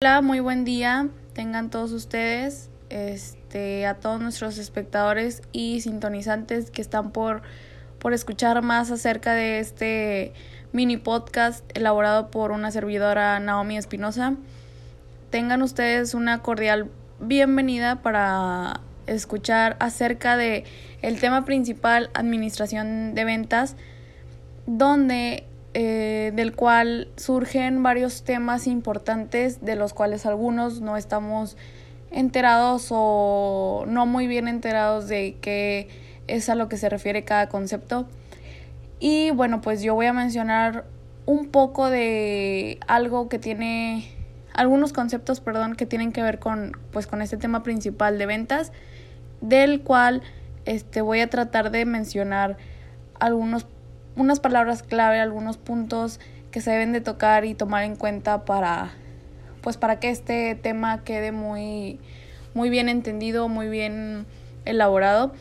Hola, muy buen día. Tengan todos ustedes, este, a todos nuestros espectadores y sintonizantes que están por, por escuchar más acerca de este mini podcast elaborado por una servidora Naomi Espinosa. Tengan ustedes una cordial bienvenida para escuchar acerca de el tema principal administración de ventas donde eh, del cual surgen varios temas importantes de los cuales algunos no estamos enterados o no muy bien enterados de qué es a lo que se refiere cada concepto. Y bueno, pues yo voy a mencionar un poco de algo que tiene algunos conceptos, perdón, que tienen que ver con pues con este tema principal de ventas, del cual este voy a tratar de mencionar algunos unas palabras clave, algunos puntos que se deben de tocar y tomar en cuenta para pues para que este tema quede muy muy bien entendido, muy bien elaborado.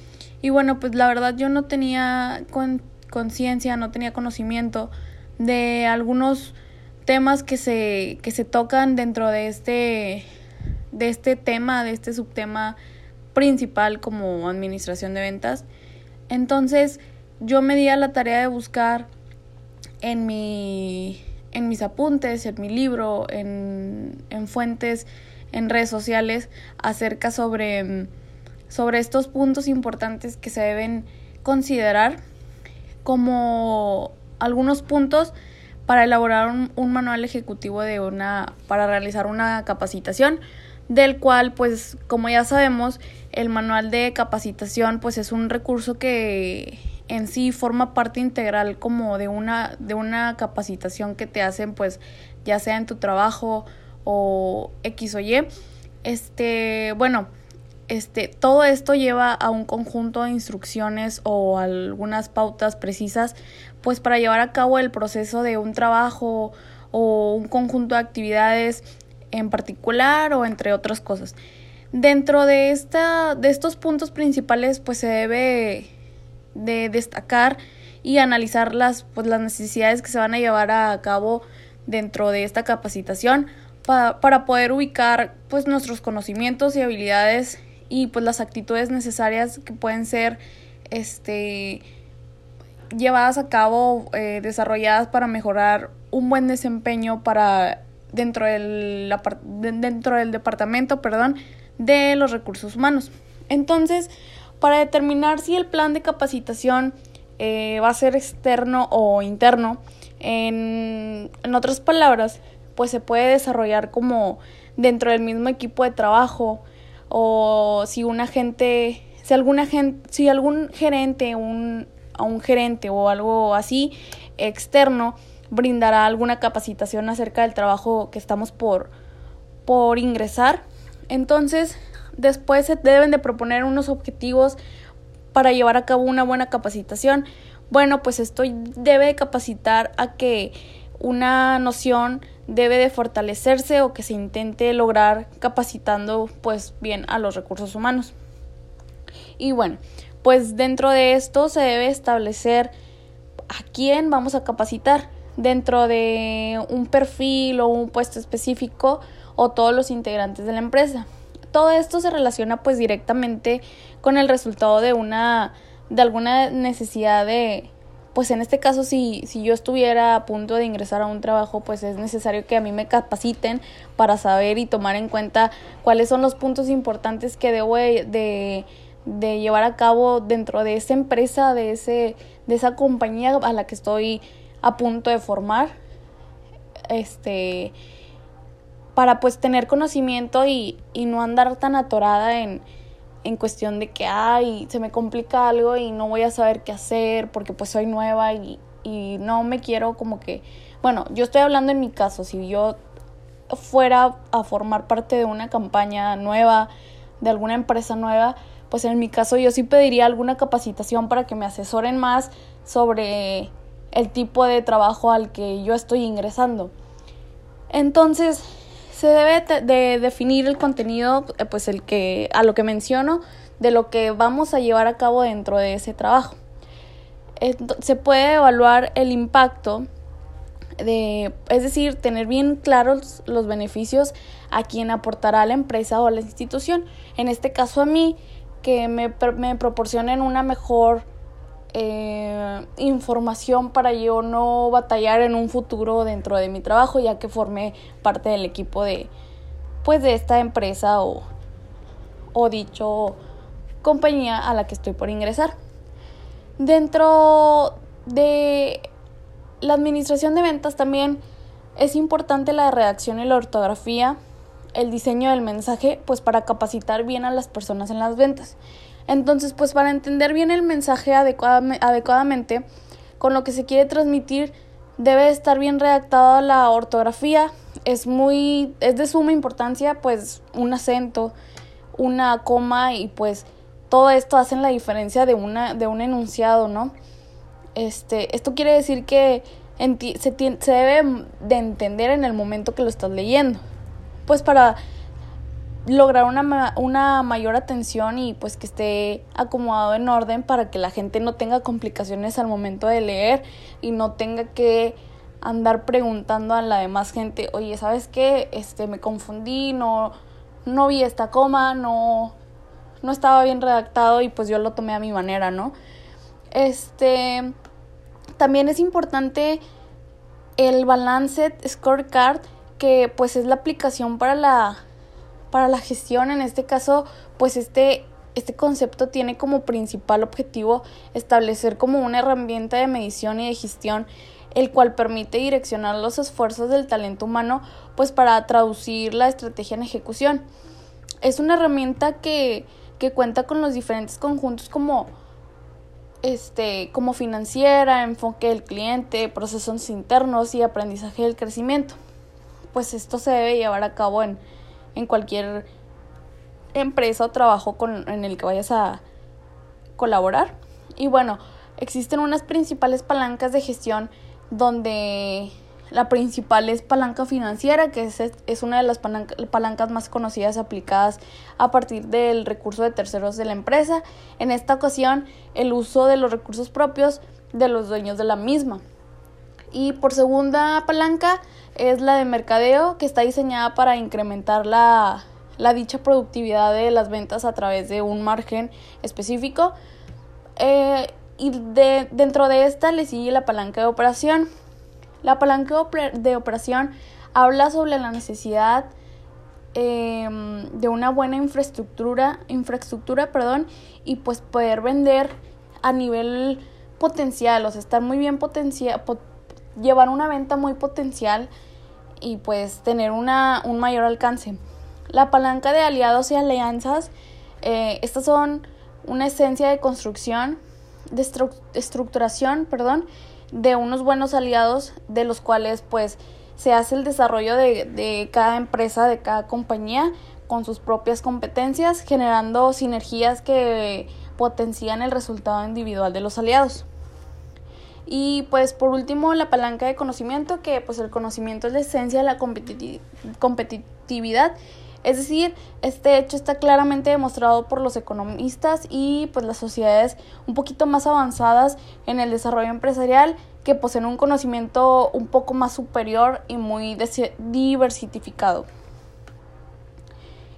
Y bueno, pues la verdad yo no tenía conciencia, no tenía conocimiento de algunos temas que se que se tocan dentro de este de este tema, de este subtema principal como administración de ventas. Entonces, yo me di a la tarea de buscar en, mi, en mis apuntes, en mi libro, en, en fuentes, en redes sociales, acerca sobre, sobre estos puntos importantes que se deben considerar como algunos puntos para elaborar un, un, manual ejecutivo de una para realizar una capacitación del cual pues como ya sabemos el manual de capacitación pues es un recurso que en sí forma parte integral como de una, de una capacitación que te hacen pues ya sea en tu trabajo o X o Y. Este, bueno, este, todo esto lleva a un conjunto de instrucciones o algunas pautas precisas pues para llevar a cabo el proceso de un trabajo o un conjunto de actividades en particular o entre otras cosas. Dentro de, esta, de estos puntos principales pues se debe de destacar y analizar las, pues, las necesidades que se van a llevar a cabo dentro de esta capacitación para, para poder ubicar pues nuestros conocimientos y habilidades y pues las actitudes necesarias que pueden ser este llevadas a cabo eh, desarrolladas para mejorar un buen desempeño para dentro del dentro del departamento perdón de los recursos humanos. Entonces para determinar si el plan de capacitación eh, va a ser externo o interno. En, en otras palabras, pues se puede desarrollar como dentro del mismo equipo de trabajo o si un agente, si alguna si algún gerente, un, a un gerente o algo así externo brindará alguna capacitación acerca del trabajo que estamos por, por ingresar. Entonces, Después se deben de proponer unos objetivos para llevar a cabo una buena capacitación. Bueno, pues esto debe de capacitar a que una noción debe de fortalecerse o que se intente lograr capacitando pues bien a los recursos humanos. Y bueno, pues dentro de esto se debe establecer a quién vamos a capacitar dentro de un perfil o un puesto específico o todos los integrantes de la empresa todo esto se relaciona pues directamente con el resultado de una de alguna necesidad de pues en este caso si, si yo estuviera a punto de ingresar a un trabajo pues es necesario que a mí me capaciten para saber y tomar en cuenta cuáles son los puntos importantes que debo de, de llevar a cabo dentro de esa empresa, de, ese, de esa compañía a la que estoy a punto de formar. Este, para pues tener conocimiento y, y no andar tan atorada en, en cuestión de que, ay, se me complica algo y no voy a saber qué hacer porque pues soy nueva y, y no me quiero como que, bueno, yo estoy hablando en mi caso, si yo fuera a formar parte de una campaña nueva, de alguna empresa nueva, pues en mi caso yo sí pediría alguna capacitación para que me asesoren más sobre el tipo de trabajo al que yo estoy ingresando. Entonces, se debe de definir el contenido, eh, pues el que, a lo que menciono, de lo que vamos a llevar a cabo dentro de ese trabajo. Se puede evaluar el impacto de, es decir, tener bien claros los beneficios a quien aportará la empresa o la institución. En este caso a mí, que me, me proporcionen una mejor eh, información para yo no batallar en un futuro dentro de mi trabajo, ya que formé parte del equipo de, pues, de esta empresa o, o dicho compañía a la que estoy por ingresar. Dentro de la administración de ventas también es importante la redacción y la ortografía, el diseño del mensaje, pues para capacitar bien a las personas en las ventas. Entonces, pues para entender bien el mensaje adecuadamente, con lo que se quiere transmitir, debe estar bien redactada la ortografía. Es muy, es de suma importancia, pues, un acento, una coma y pues todo esto hace la diferencia de una, de un enunciado, ¿no? Este, esto quiere decir que se, se debe de entender en el momento que lo estás leyendo. Pues para lograr una, una mayor atención y pues que esté acomodado en orden para que la gente no tenga complicaciones al momento de leer y no tenga que andar preguntando a la demás gente, oye, ¿sabes qué? Este, me confundí, no, no vi esta coma, no, no estaba bien redactado y pues yo lo tomé a mi manera, ¿no? Este, también es importante el Balanced Scorecard, que pues es la aplicación para la, para la gestión. En este caso, pues este, este concepto tiene como principal objetivo establecer como una herramienta de medición y de gestión el cual permite direccionar los esfuerzos del talento humano pues para traducir la estrategia en ejecución. Es una herramienta que, que cuenta con los diferentes conjuntos como este, como financiera, enfoque del cliente, procesos internos y aprendizaje del crecimiento. Pues esto se debe llevar a cabo en, en cualquier empresa o trabajo con, en el que vayas a colaborar. Y bueno, existen unas principales palancas de gestión donde la principal es palanca financiera, que es, es una de las palancas más conocidas aplicadas a partir del recurso de terceros de la empresa. En esta ocasión, el uso de los recursos propios de los dueños de la misma. Y por segunda palanca es la de mercadeo, que está diseñada para incrementar la, la dicha productividad de las ventas a través de un margen específico. Eh, y de, dentro de esta le sigue la palanca de operación la palanca de operación habla sobre la necesidad em, de una buena infraestructura, infraestructura perdón, y pues poder vender a nivel potencial, o sea, estar muy bien potencial, llevar una venta muy potencial y pues tener una, un mayor alcance. La palanca de aliados y alianzas, eh, estas son una esencia de construcción, de estructuración, perdón, de unos buenos aliados de los cuales pues se hace el desarrollo de, de cada empresa, de cada compañía con sus propias competencias, generando sinergias que potencian el resultado individual de los aliados. Y pues por último la palanca de conocimiento, que pues el conocimiento es la esencia de la competitividad es decir, este hecho está claramente demostrado por los economistas y pues las sociedades un poquito más avanzadas en el desarrollo empresarial que poseen un conocimiento un poco más superior y muy diversificado.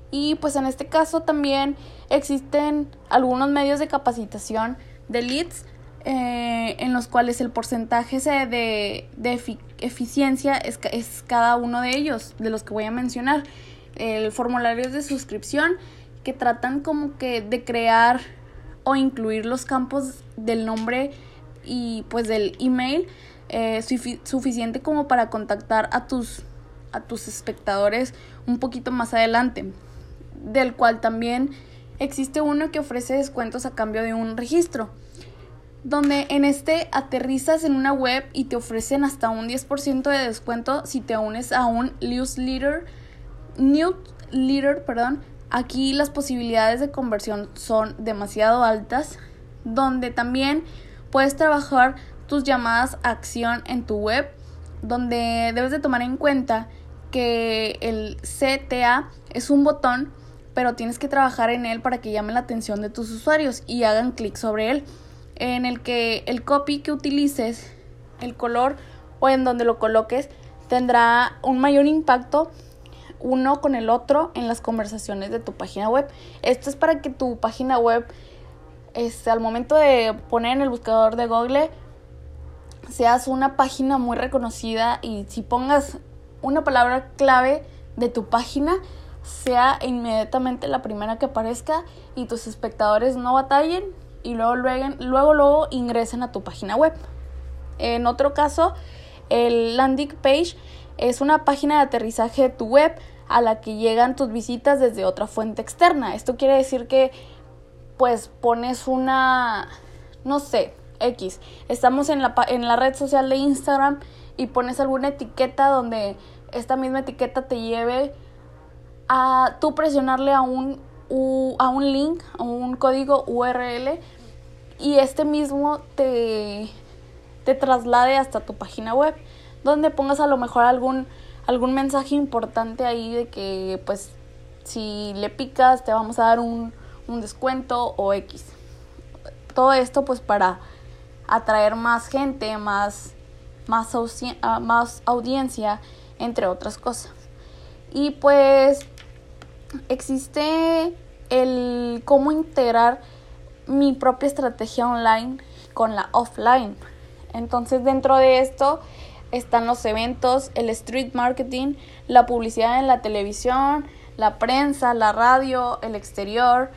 Y pues en este caso también existen algunos medios de capacitación de leads eh, en los cuales el porcentaje de, de eficiencia es, es cada uno de ellos, de los que voy a mencionar. El formulario de suscripción que tratan como que de crear o incluir los campos del nombre y pues del email eh, suficiente como para contactar a tus a tus espectadores un poquito más adelante. Del cual también existe uno que ofrece descuentos a cambio de un registro donde en este aterrizas en una web y te ofrecen hasta un 10% de descuento si te unes a un newsletter Leader, perdón, aquí las posibilidades de conversión son demasiado altas, donde también puedes trabajar tus llamadas a acción en tu web, donde debes de tomar en cuenta que el CTA es un botón, pero tienes que trabajar en él para que llame la atención de tus usuarios y hagan clic sobre él, en el que el copy que utilices, el color o en donde lo coloques tendrá un mayor impacto uno con el otro en las conversaciones de tu página web. Esto es para que tu página web, este, al momento de poner en el buscador de Google, seas una página muy reconocida y si pongas una palabra clave de tu página, sea inmediatamente la primera que aparezca y tus espectadores no batallen y luego, luego, luego, ingresen a tu página web. En otro caso, el landing page es una página de aterrizaje de tu web a la que llegan tus visitas desde otra fuente externa. Esto quiere decir que pues pones una, no sé, X. Estamos en la, en la red social de Instagram y pones alguna etiqueta donde esta misma etiqueta te lleve a tú presionarle a un, a un link, a un código URL y este mismo te, te traslade hasta tu página web donde pongas a lo mejor algún, algún mensaje importante ahí de que pues si le picas te vamos a dar un, un descuento o X. Todo esto pues para atraer más gente, más, más, ah, más audiencia, entre otras cosas. Y pues existe el cómo integrar mi propia estrategia online con la offline. Entonces dentro de esto están los eventos, el street marketing, la publicidad en la televisión, la prensa, la radio, el exterior,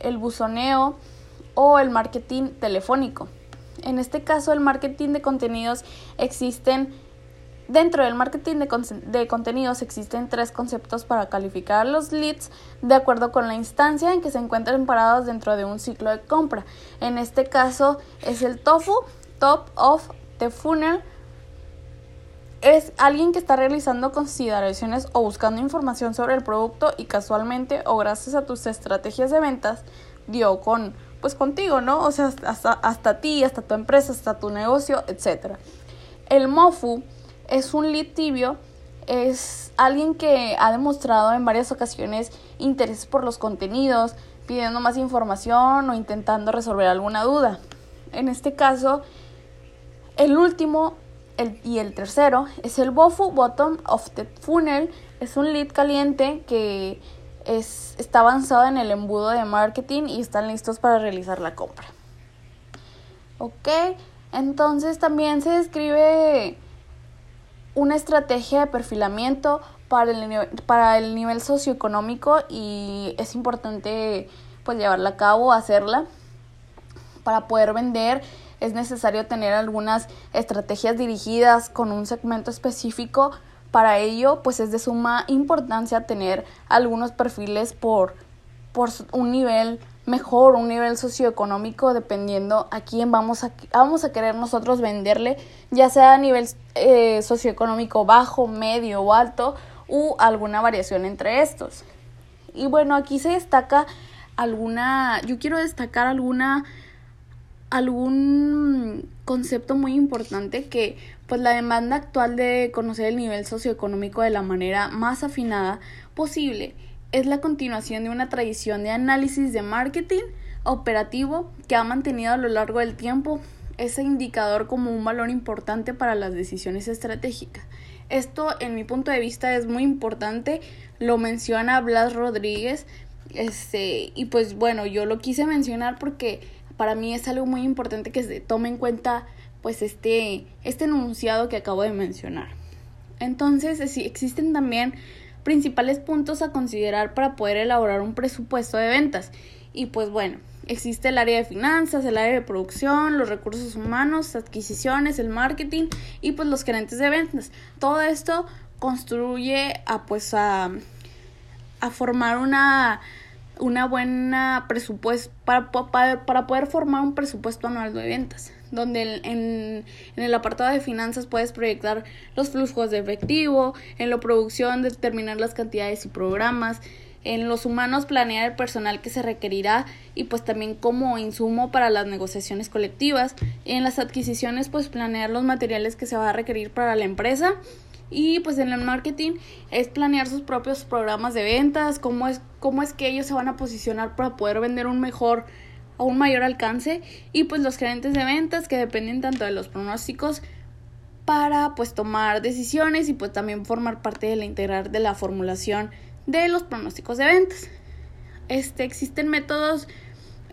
el buzoneo o el marketing telefónico. En este caso, el marketing de contenidos existen Dentro del marketing de, contenidos existen tres conceptos para calificar los leads de acuerdo con la instancia en que se encuentran parados dentro de un ciclo de compra. En este caso es el TOFU, Top of the Funnel. Es alguien que está realizando consideraciones o buscando información sobre el producto y casualmente o gracias a tus estrategias de ventas dio con pues contigo, ¿no? O sea, hasta, hasta ti, hasta tu empresa, hasta tu negocio, etc. El MOFU es un lead tibio, es alguien que ha demostrado en varias ocasiones interés por los contenidos, pidiendo más información o intentando resolver alguna duda. En este caso, el último el, y el tercero es el BOFU, Bottom of the Funnel. Es un lead caliente que es, está avanzado en el embudo de marketing y están listos para realizar la compra. Ok, entonces también se describe una estrategia de perfilamiento para el, para el nivel socioeconómico y es importante pues llevarla a cabo, hacerla. Para poder vender es necesario tener algunas estrategias dirigidas con un segmento específico. Para ello, pues es de suma importancia tener algunos perfiles por, por un nivel mejor, un nivel socioeconómico, dependiendo a quién vamos a, vamos a querer nosotros venderle, ya sea a nivel eh, socioeconómico bajo, medio o alto, u alguna variación entre estos. Y bueno, aquí se destaca alguna, yo quiero destacar alguna, algún concepto muy importante que pues la demanda actual de conocer el nivel socioeconómico de la manera más afinada posible es la continuación de una tradición de análisis de marketing operativo que ha mantenido a lo largo del tiempo ese indicador como un valor importante para las decisiones estratégicas. Esto, en mi punto de vista, es muy importante. Lo menciona Blas Rodríguez. Este, y pues bueno, yo lo quise mencionar porque para mí es algo muy importante que se tome en cuenta pues este, este enunciado que acabo de mencionar. Entonces, existen también principales puntos a considerar para poder elaborar un presupuesto de ventas. Y pues bueno, existe el área de finanzas, el área de producción, los recursos humanos, adquisiciones, el marketing y pues los gerentes de ventas. Todo esto construye a pues a, a formar una una buena presupuesto para, para, para poder formar un presupuesto anual de ventas donde en, en, el apartado de finanzas puedes proyectar los flujos de efectivo, en la producción determinar las cantidades y programas, en los humanos planear el personal que se requerirá y pues también como insumo para las negociaciones colectivas, en las adquisiciones pues planear los materiales que se va a requerir para la empresa y pues en el marketing es planear sus propios programas de ventas, cómo es, cómo es que ellos se van a posicionar para poder vender un mejor a un mayor alcance y pues los gerentes de ventas que dependen tanto de los pronósticos para pues tomar decisiones y pues también formar parte de la integral de la formulación de los pronósticos de ventas. Este, existen métodos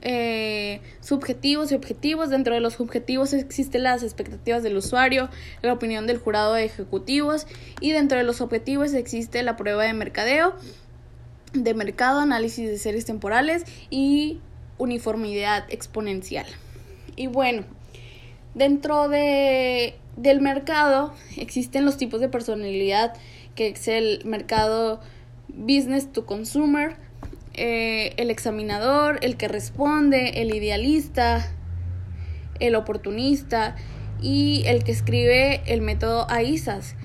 eh, subjetivos y objetivos. Dentro de los objetivos existen las expectativas del usuario, la opinión del jurado de ejecutivos y dentro de los objetivos existe la prueba de mercadeo, de mercado, análisis de series temporales y uniformidad exponencial. Y bueno, dentro de, del mercado existen los tipos de personalidad que es el mercado business to consumer, eh, el examinador, el que responde, el idealista, el oportunista y el que escribe el método AISAS.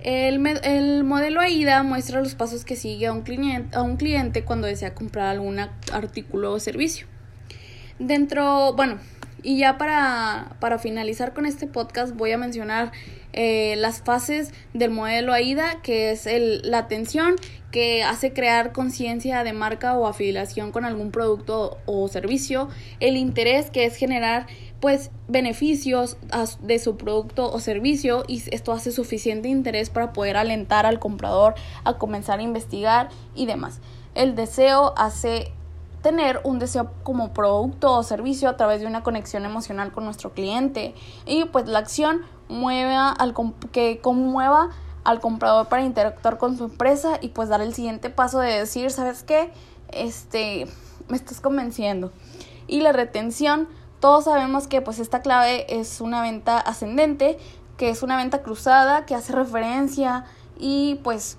El, el, modelo AIDA muestra los pasos que sigue a un, cliente, a un cliente cuando desea comprar algún artículo o servicio. Dentro, bueno, y ya para, para finalizar con este podcast voy a mencionar eh, las fases del modelo AIDA, que es el, la atención, que hace crear conciencia de marca o afiliación con algún producto o servicio, el interés, que es generar pues beneficios de su producto o servicio y esto hace suficiente interés para poder alentar al comprador a comenzar a investigar y demás. El deseo hace tener un deseo como producto o servicio a través de una conexión emocional con nuestro cliente y pues la acción mueva al que conmueva al comprador para interactuar con su empresa y pues dar el siguiente paso de decir, ¿sabes qué? Este, me estás convenciendo. Y la retención, todos sabemos que pues esta clave es una venta ascendente, que es una venta cruzada, que hace referencia y pues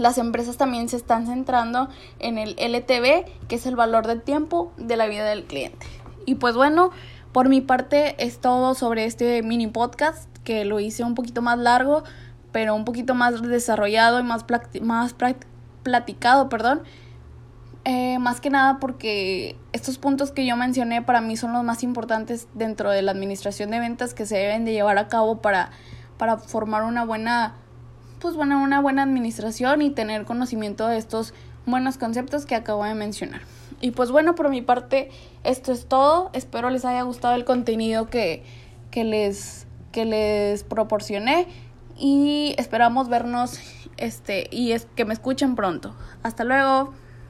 las empresas también se están centrando en el LTV, que es el valor del tiempo de la vida del cliente. Y pues bueno, por mi parte es todo sobre este mini podcast, que lo hice un poquito más largo, pero un poquito más desarrollado y más, más platicado, perdón. Eh, más que nada porque estos puntos que yo mencioné para mí son los más importantes dentro de la administración de ventas que se deben de llevar a cabo para, para formar una buena pues bueno, una buena administración y tener conocimiento de estos buenos conceptos que acabo de mencionar. Y pues bueno, por mi parte, esto es todo. Espero les haya gustado el contenido que, que, les, que les proporcioné. Y esperamos vernos este, y es que me escuchen pronto. Hasta luego.